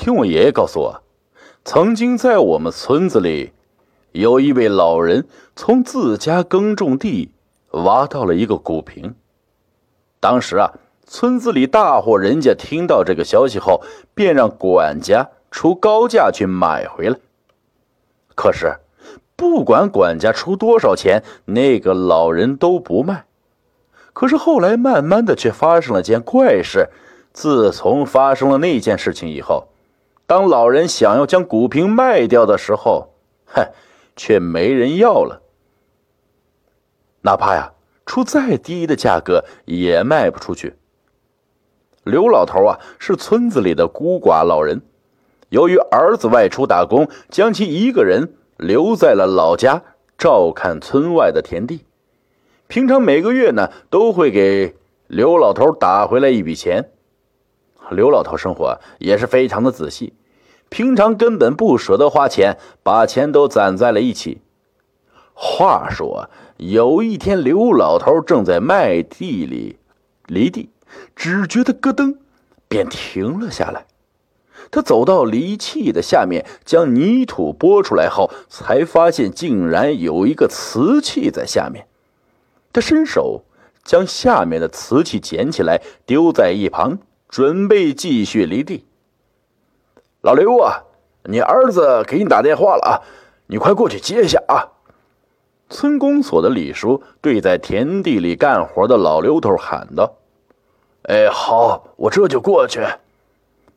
听我爷爷告诉我，曾经在我们村子里，有一位老人从自家耕种地挖到了一个古瓶。当时啊，村子里大户人家听到这个消息后，便让管家出高价去买回来。可是，不管管家出多少钱，那个老人都不卖。可是后来，慢慢的却发生了件怪事。自从发生了那件事情以后，当老人想要将古瓶卖掉的时候，哼，却没人要了。哪怕呀，出再低的价格也卖不出去。刘老头啊，是村子里的孤寡老人，由于儿子外出打工，将其一个人留在了老家，照看村外的田地。平常每个月呢，都会给刘老头打回来一笔钱。刘老头生活也是非常的仔细。平常根本不舍得花钱，把钱都攒在了一起。话说有一天，刘老头正在麦地里犁地，只觉得咯噔，便停了下来。他走到犁器的下面，将泥土拨出来后，才发现竟然有一个瓷器在下面。他伸手将下面的瓷器捡起来，丢在一旁，准备继续犁地。老刘啊，你儿子给你打电话了啊，你快过去接一下啊！村公所的李叔对在田地里干活的老刘头喊道：“哎，好，我这就过去。”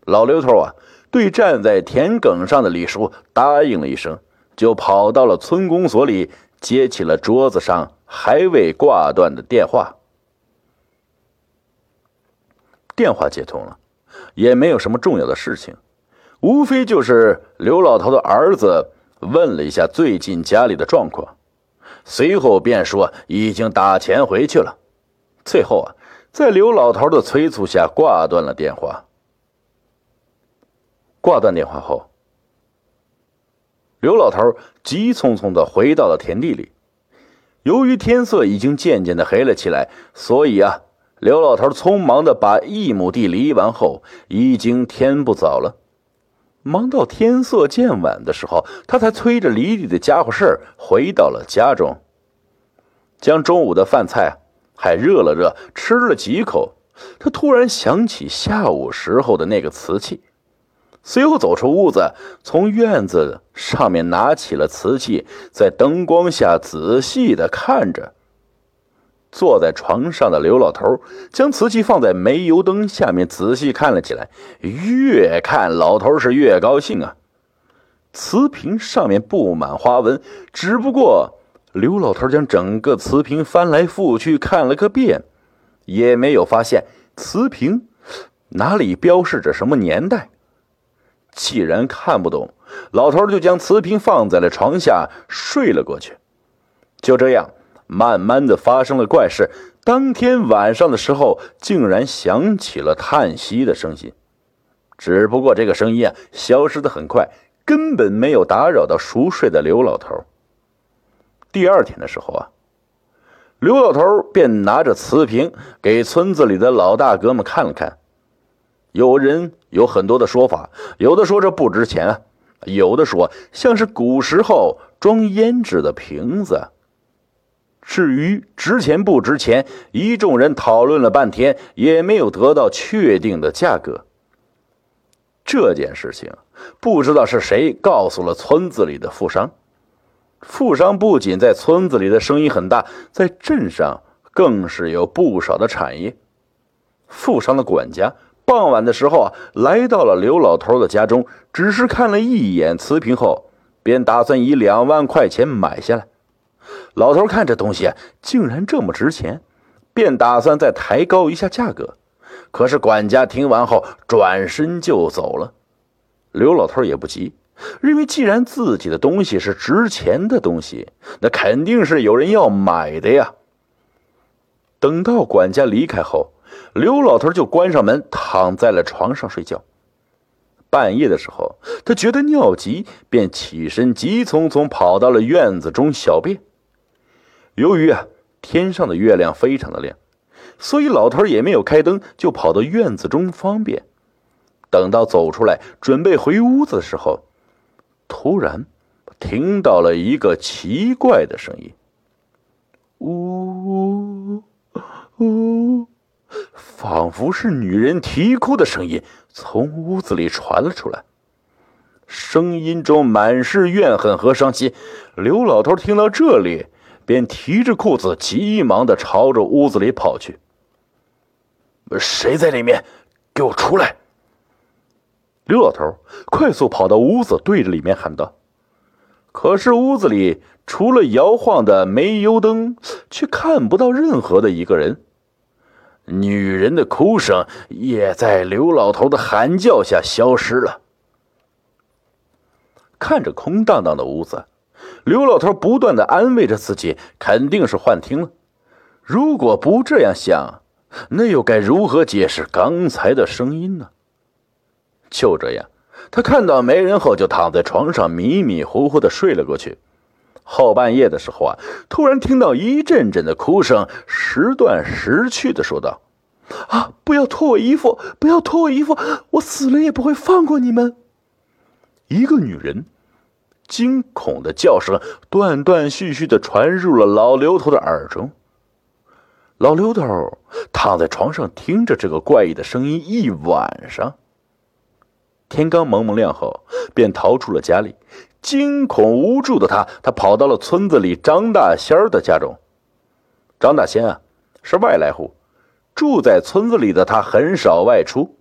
老刘头啊，对站在田埂上的李叔答应了一声，就跑到了村公所里，接起了桌子上还未挂断的电话。电话接通了，也没有什么重要的事情。无非就是刘老头的儿子问了一下最近家里的状况，随后便说已经打钱回去了。最后啊，在刘老头的催促下挂断了电话。挂断电话后，刘老头急匆匆的回到了田地里。由于天色已经渐渐的黑了起来，所以啊，刘老头匆忙的把一亩地犁完后，已经天不早了。忙到天色渐晚的时候，他才催着犁地的家伙事儿回到了家中，将中午的饭菜还热了热，吃了几口。他突然想起下午时候的那个瓷器，随后走出屋子，从院子上面拿起了瓷器，在灯光下仔细的看着。坐在床上的刘老头将瓷器放在煤油灯下面仔细看了起来，越看老头是越高兴啊！瓷瓶上面布满花纹，只不过刘老头将整个瓷瓶翻来覆去看了个遍，也没有发现瓷瓶哪里标示着什么年代。既然看不懂，老头就将瓷瓶放在了床下睡了过去。就这样。慢慢的发生了怪事，当天晚上的时候，竟然响起了叹息的声音。只不过这个声音啊，消失的很快，根本没有打扰到熟睡的刘老头。第二天的时候啊，刘老头便拿着瓷瓶给村子里的老大哥们看了看。有人有很多的说法，有的说这不值钱啊，有的说像是古时候装胭脂的瓶子。至于值钱不值钱，一众人讨论了半天，也没有得到确定的价格。这件事情不知道是谁告诉了村子里的富商。富商不仅在村子里的声音很大，在镇上更是有不少的产业。富商的管家傍晚的时候啊，来到了刘老头的家中，只是看了一眼瓷瓶后，便打算以两万块钱买下来。老头看这东西竟然这么值钱，便打算再抬高一下价格。可是管家听完后转身就走了。刘老头也不急，认为既然自己的东西是值钱的东西，那肯定是有人要买的呀。等到管家离开后，刘老头就关上门，躺在了床上睡觉。半夜的时候，他觉得尿急，便起身急匆匆跑到了院子中小便。由于啊天上的月亮非常的亮，所以老头也没有开灯，就跑到院子中方便。等到走出来准备回屋子的时候，突然听到了一个奇怪的声音：“呜呜呜，仿佛是女人啼哭的声音从屋子里传了出来。”声音中满是怨恨和伤心。刘老头听到这里，便提着裤子，急忙的朝着屋子里跑去。谁在里面？给我出来！刘老头快速跑到屋子，对着里面喊道。可是屋子里除了摇晃的煤油灯，却看不到任何的一个人。女人的哭声也在刘老头的喊叫下消失了。看着空荡荡的屋子，刘老头不断的安慰着自己，肯定是幻听了。如果不这样想，那又该如何解释刚才的声音呢？就这样，他看到没人后，就躺在床上迷迷糊糊的睡了过去。后半夜的时候啊，突然听到一阵阵的哭声，时断时续的说道：“啊，不要脱我衣服，不要脱我衣服，我死了也不会放过你们。”一个女人。惊恐的叫声断断续续的传入了老刘头的耳中。老刘头躺在床上听着这个怪异的声音一晚上。天刚蒙蒙亮后，便逃出了家里。惊恐无助的他，他跑到了村子里张大仙儿的家中。张大仙啊，是外来户，住在村子里的他很少外出，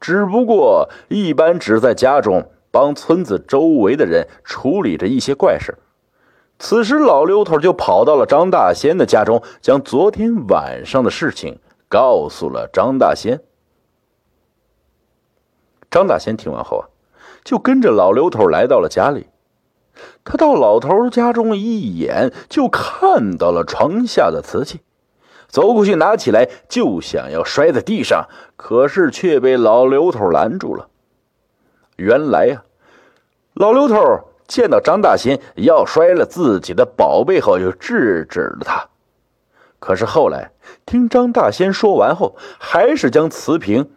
只不过一般只在家中。帮村子周围的人处理着一些怪事。此时，老刘头就跑到了张大仙的家中，将昨天晚上的事情告诉了张大仙。张大仙听完后啊，就跟着老刘头来到了家里。他到老头家中一眼就看到了床下的瓷器，走过去拿起来就想要摔在地上，可是却被老刘头拦住了。原来呀，老刘头见到张大仙要摔了自己的宝贝后，就制止了他。可是后来听张大仙说完后，还是将瓷瓶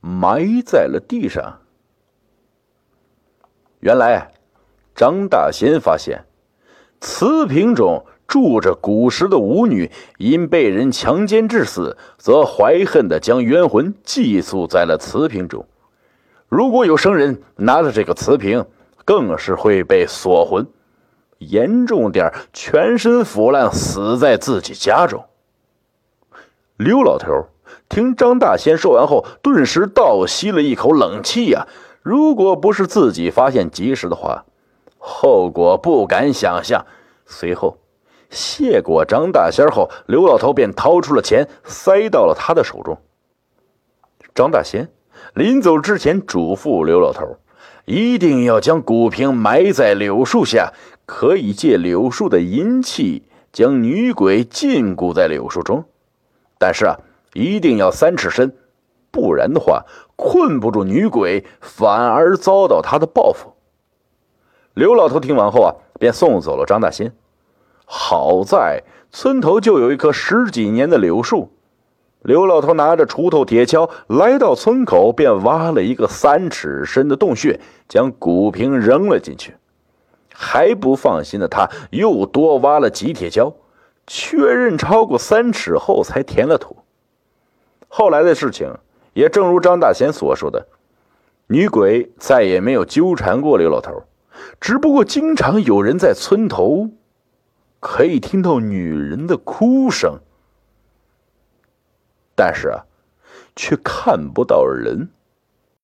埋在了地上。原来，张大仙发现瓷瓶中住着古时的舞女，因被人强奸致死，则怀恨的将冤魂寄宿在了瓷瓶中。如果有生人拿着这个瓷瓶，更是会被锁魂，严重点全身腐烂，死在自己家中。刘老头听张大仙说完后，顿时倒吸了一口冷气呀！如果不是自己发现及时的话，后果不敢想象。随后，谢过张大仙后，刘老头便掏出了钱，塞到了他的手中。张大仙。临走之前，嘱咐刘老头，一定要将古瓶埋在柳树下，可以借柳树的阴气将女鬼禁锢在柳树中。但是啊，一定要三尺深，不然的话，困不住女鬼，反而遭到他的报复。刘老头听完后啊，便送走了张大仙。好在村头就有一棵十几年的柳树。刘老头拿着锄头、铁锹来到村口，便挖了一个三尺深的洞穴，将古瓶扔了进去。还不放心的他，又多挖了几铁锹，确认超过三尺后，才填了土。后来的事情也正如张大贤所说的，女鬼再也没有纠缠过刘老头，只不过经常有人在村头可以听到女人的哭声。但是，却看不到人。